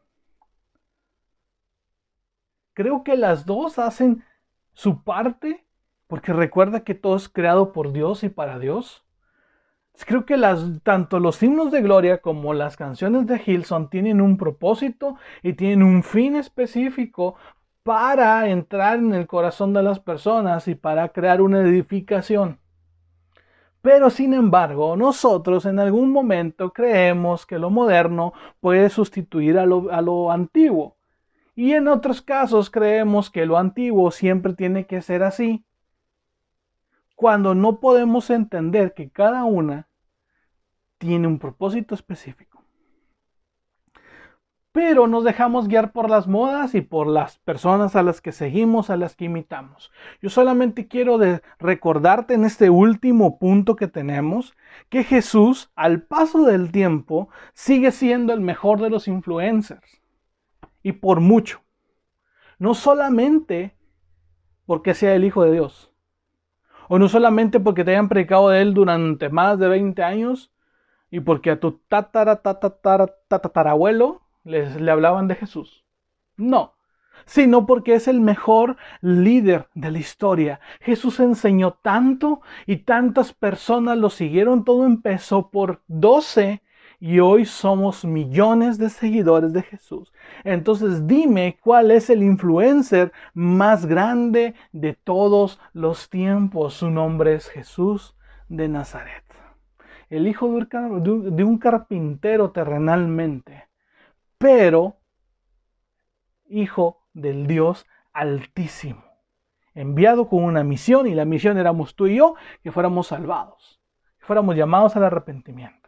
Creo que las dos hacen su parte, porque recuerda que todo es creado por Dios y para Dios. Creo que las, tanto los himnos de gloria como las canciones de Hilson tienen un propósito y tienen un fin específico para entrar en el corazón de las personas y para crear una edificación. Pero sin embargo, nosotros en algún momento creemos que lo moderno puede sustituir a lo, antiguo. Y en otros casos creemos que lo antiguo siempre tiene que ser así. Cuando no podemos entender que cada una tiene un propósito específico pero nos dejamos guiar por las modas y por las personas a las que seguimos, a las que imitamos. Yo solamente quiero recordarte en este último punto que tenemos que Jesús, al paso del tiempo, sigue siendo el mejor de los influencers. Y por mucho. No solamente porque sea el Hijo de Dios, O no solamente porque te hayan predicado de Él durante más de 20 años y porque a tu tatara, tatara, tatarabuelo les, le hablaban de Jesús. No, sino porque es el mejor líder de la historia. Jesús enseñó tanto y tantas personas lo siguieron. Todo empezó por 12 y hoy somos millones de seguidores de Jesús. Entonces dime cuál es el influencer más grande de todos los tiempos. Su nombre es Jesús de Nazaret. El hijo de un carpintero terrenalmente, pero hijo del Dios altísimo, enviado con una misión y la misión éramos tú y yo, que fuéramos salvados, que fuéramos llamados al arrepentimiento.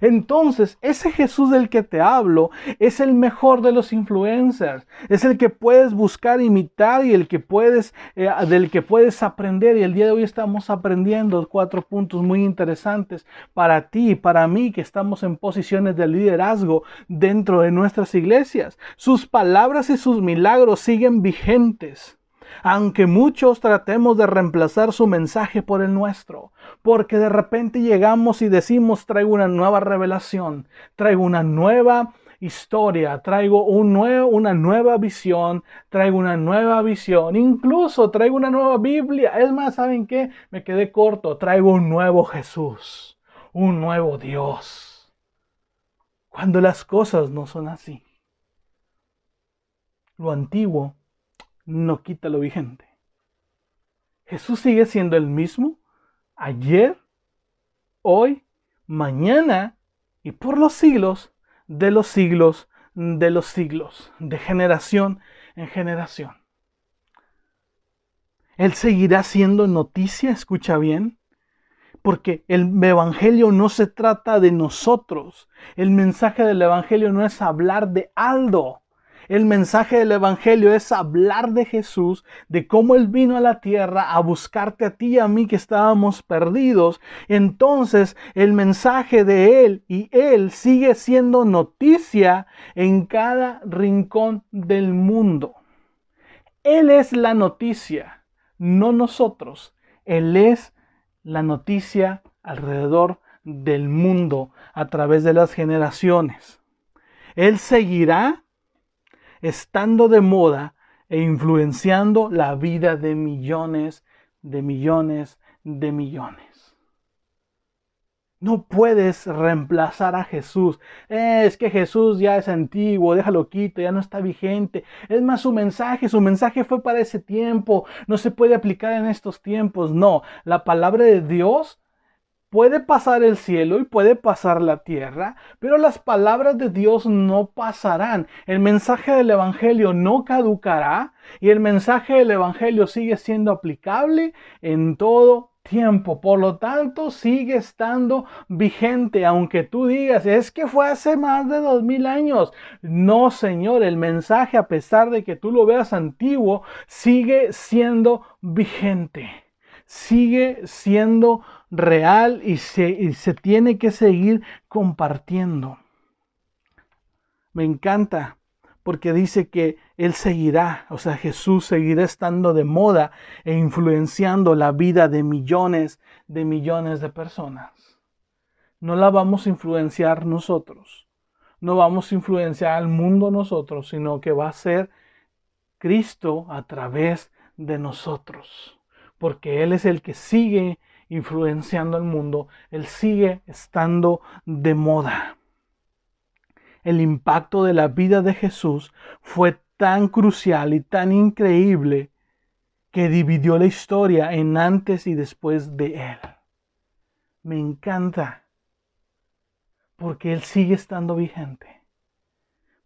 Entonces, ese Jesús del que te hablo es el mejor de los influencers, es el que puedes buscar imitar y el que puedes, eh, del que puedes aprender. Y el día de hoy estamos aprendiendo cuatro puntos muy interesantes para ti y para mí que estamos en posiciones de liderazgo dentro de nuestras iglesias. Sus palabras y sus milagros siguen vigentes aunque muchos tratemos de reemplazar su mensaje por el nuestro, porque de repente llegamos y decimos traigo una nueva revelación, traigo una nueva historia, traigo un nuevo, una nueva visión, traigo una nueva visión, incluso traigo una nueva Biblia. Es más, ¿saben qué? Me quedé corto, traigo un nuevo Jesús, un nuevo Dios. Cuando las cosas no son así. Lo antiguo no quita lo vigente. Jesús sigue siendo el mismo ayer, hoy, mañana y por los siglos de los siglos de los siglos, de generación en generación. Él seguirá siendo noticia, escucha bien, porque el Evangelio no se trata de nosotros. El mensaje del Evangelio no es hablar de Aldo. El mensaje del Evangelio es hablar de Jesús, de cómo Él vino a la tierra a buscarte a ti y a mí que estábamos perdidos. Entonces el mensaje de Él y Él sigue siendo noticia en cada rincón del mundo. Él es la noticia, no nosotros. Él es la noticia alrededor del mundo a través de las generaciones. Él seguirá estando de moda e influenciando la vida de millones, de millones, de millones. No puedes reemplazar a Jesús. es que Jesús ya es antiguo, déjalo quito, ya no está vigente. Es más su mensaje, su mensaje fue para ese tiempo, no se puede aplicar en estos tiempos. No, la palabra de Dios Puede pasar el cielo y puede pasar la tierra, pero las palabras de Dios no pasarán. El mensaje del Evangelio no caducará y el mensaje del Evangelio sigue siendo aplicable en todo tiempo. Por lo tanto, sigue estando vigente, aunque tú digas, es que fue hace más de dos mil años. No, Señor, el mensaje, a pesar de que tú lo veas antiguo, sigue siendo vigente. Sigue siendo real y se, se tiene que seguir compartiendo. Me encanta porque dice que Él seguirá, o sea, Jesús seguirá estando de moda e influenciando la vida de millones de millones de personas. No la vamos a influenciar nosotros, no vamos a influenciar al mundo nosotros, sino que va a ser Cristo a través de nosotros, porque Él es el que sigue influenciando al mundo, Él sigue estando de moda. El impacto de la vida de Jesús fue tan crucial y tan increíble que dividió la historia en antes y después de Él. Me encanta porque Él sigue estando vigente.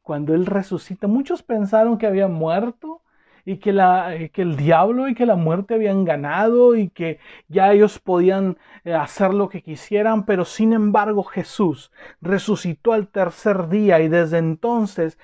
Cuando Él resucita, muchos pensaron que había muerto y que, la, que el diablo y que la muerte habían ganado y que ya ellos podían eh, hacer lo que quisieran, pero sin embargo Jesús resucitó al tercer día y desde entonces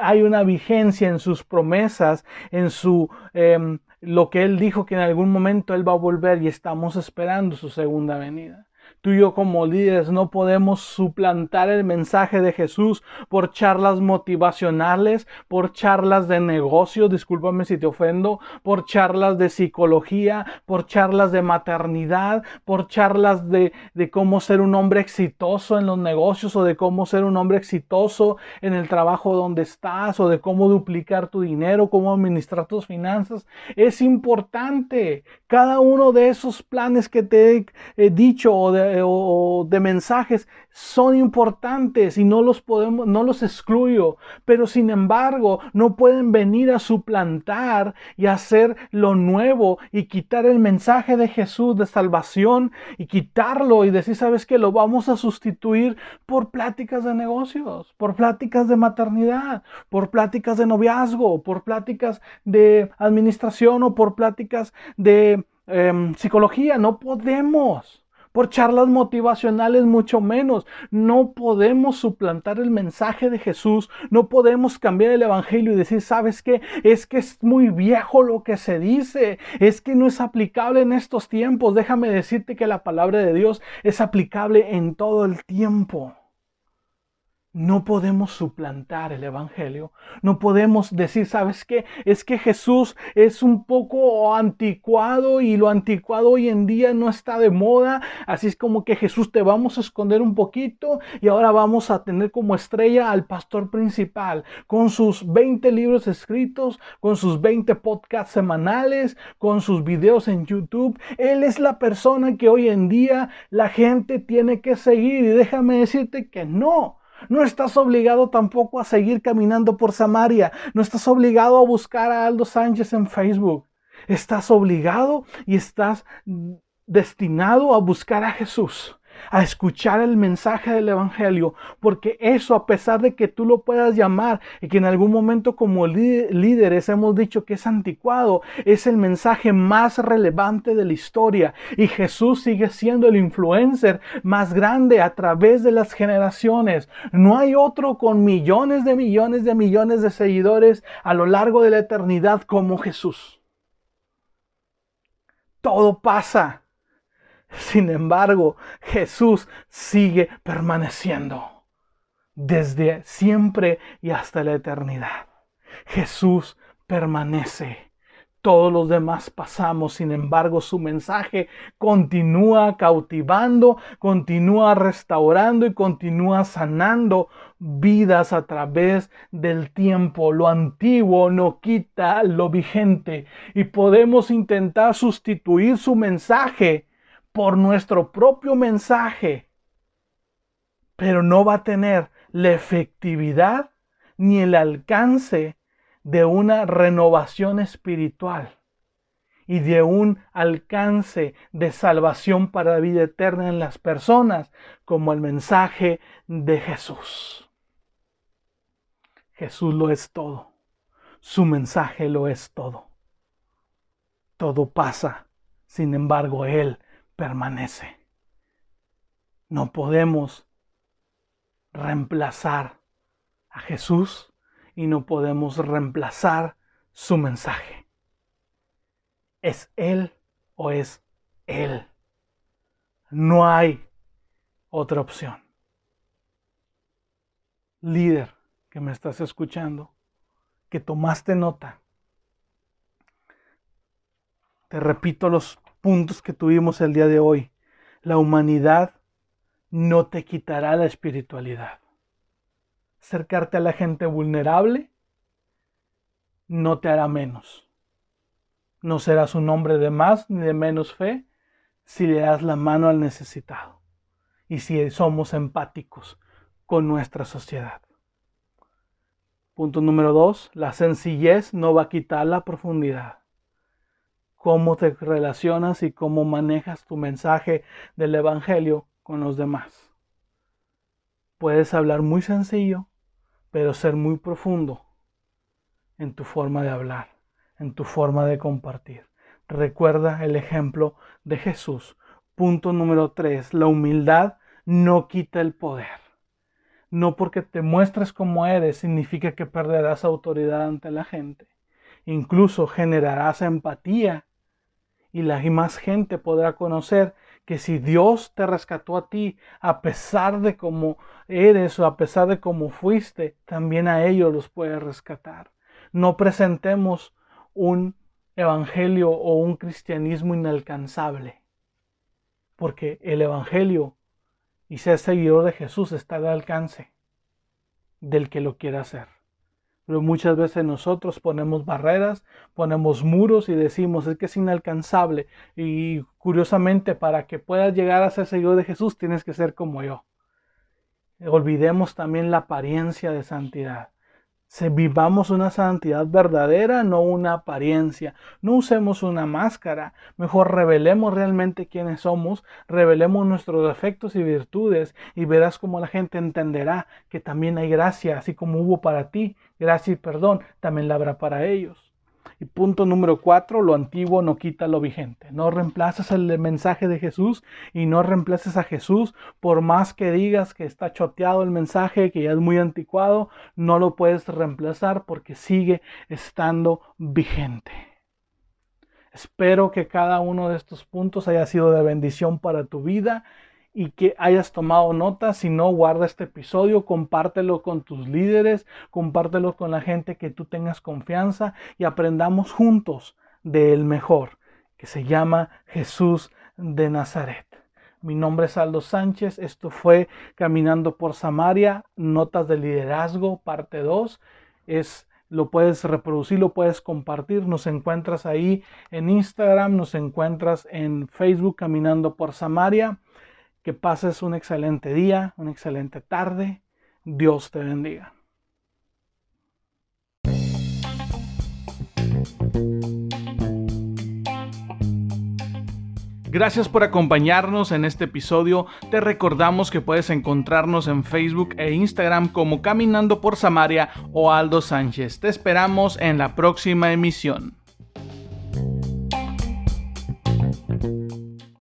hay una vigencia en sus promesas, en su... Em, lo que él dijo que en algún momento él va a volver y estamos esperando su segunda venida. Tú y yo como líderes no podemos suplantar el mensaje de Jesús por charlas motivacionales, por charlas de negocio, discúlpame si te ofendo, por charlas de psicología, por charlas de maternidad, por charlas de, de cómo ser un hombre exitoso en los negocios o de cómo ser un hombre exitoso en el trabajo donde estás o de cómo duplicar tu dinero, cómo administrar tus finanzas. Es importante. Cada uno de esos planes que te he dicho o de, de mensajes son importantes y no los podemos, no los excluyo, pero sin embargo no pueden venir a suplantar y hacer lo nuevo y quitar el mensaje de Jesús de salvación y quitarlo y decir, sabes que lo vamos a sustituir por pláticas de negocios, por pláticas de maternidad, por pláticas de noviazgo, por pláticas de administración o por pláticas de em, psicología. No podemos por charlas motivacionales mucho menos. No podemos suplantar el mensaje de Jesús, no podemos cambiar el Evangelio y decir, ¿sabes qué? Es que es muy viejo lo que se dice, es que no es aplicable en estos tiempos. Déjame decirte que la palabra de Dios es aplicable en todo el tiempo. No podemos suplantar el Evangelio. No podemos decir, ¿sabes qué? Es que Jesús es un poco anticuado y lo anticuado hoy en día no está de moda. Así es como que Jesús te vamos a esconder un poquito y ahora vamos a tener como estrella al pastor principal con sus 20 libros escritos, con sus 20 podcasts semanales, con sus videos en YouTube. Él es la persona que hoy en día la gente tiene que seguir y déjame decirte que no. No estás obligado tampoco a seguir caminando por Samaria. No estás obligado a buscar a Aldo Sánchez en Facebook. Estás obligado y estás destinado a buscar a Jesús a escuchar el mensaje del Evangelio, porque eso, a pesar de que tú lo puedas llamar y que en algún momento como líderes hemos dicho que es anticuado, es el mensaje más relevante de la historia y Jesús sigue siendo el influencer más grande a través de las generaciones. No hay otro con millones de millones de millones de seguidores a lo largo de la eternidad como Jesús. Todo pasa sin embargo, Jesús sigue permaneciendo desde siempre y hasta la eternidad. Jesús permanece. Todos los demás pasamos, sin embargo, su mensaje continúa cautivando, continúa restaurando y continúa sanando vidas a través del tiempo. Lo antiguo no quita lo vigente y podemos intentar sustituir su mensaje por nuestro propio mensaje, pero no va a tener la efectividad ni el alcance de una renovación espiritual y de un alcance de salvación para la vida eterna en las personas como el mensaje de Jesús. Jesús lo es todo. Su mensaje lo es todo. Todo pasa. Sin embargo, Él permanece. No podemos reemplazar a Jesús y no podemos reemplazar su mensaje. ¿Es Él o es Él? No hay otra opción. Líder que me estás escuchando, que tomaste nota. Te repito los puntos que tuvimos el día de hoy. La humanidad no te quitará la espiritualidad. Acercarte a la gente vulnerable no te hará menos. No serás un hombre de más ni de menos fe si le das la mano al necesitado y si somos empáticos con nuestra sociedad. Punto número dos, la sencillez no va a quitar la profundidad cómo te relacionas y cómo manejas tu mensaje del Evangelio con los demás. Puedes hablar muy sencillo, pero ser muy profundo en tu forma de hablar, en tu forma de compartir. Recuerda el ejemplo de Jesús. Punto número tres, la humildad no quita el poder. No porque te muestres como eres significa que perderás autoridad ante la gente. Incluso generarás empatía y la más gente podrá conocer que si Dios te rescató a ti, a pesar de cómo eres o a pesar de cómo fuiste, también a ellos los puede rescatar. No presentemos un evangelio o un cristianismo inalcanzable, porque el evangelio y ser seguidor de Jesús está al alcance del que lo quiera hacer. Pero muchas veces nosotros ponemos barreras, ponemos muros y decimos es que es inalcanzable. Y curiosamente, para que puedas llegar a ser seguidor de Jesús, tienes que ser como yo. Olvidemos también la apariencia de santidad. Se vivamos una santidad verdadera, no una apariencia. No usemos una máscara. Mejor revelemos realmente quiénes somos, revelemos nuestros defectos y virtudes y verás cómo la gente entenderá que también hay gracia, así como hubo para ti, gracia y perdón, también la habrá para ellos. Y punto número cuatro, lo antiguo no quita lo vigente. No reemplazas el mensaje de Jesús y no reemplaces a Jesús por más que digas que está choteado el mensaje, que ya es muy anticuado, no lo puedes reemplazar porque sigue estando vigente. Espero que cada uno de estos puntos haya sido de bendición para tu vida y que hayas tomado nota. Si no, guarda este episodio, compártelo con tus líderes, compártelo con la gente que tú tengas confianza y aprendamos juntos del mejor, que se llama Jesús de Nazaret. Mi nombre es Aldo Sánchez, esto fue Caminando por Samaria, Notas de Liderazgo, parte 2. Es lo puedes reproducir, lo puedes compartir. Nos encuentras ahí en Instagram, nos encuentras en Facebook Caminando por Samaria. Que pases un excelente día, una excelente tarde. Dios te bendiga. Gracias por acompañarnos en este episodio. Te recordamos que puedes encontrarnos en Facebook e Instagram como Caminando por Samaria o Aldo Sánchez. Te esperamos en la próxima emisión.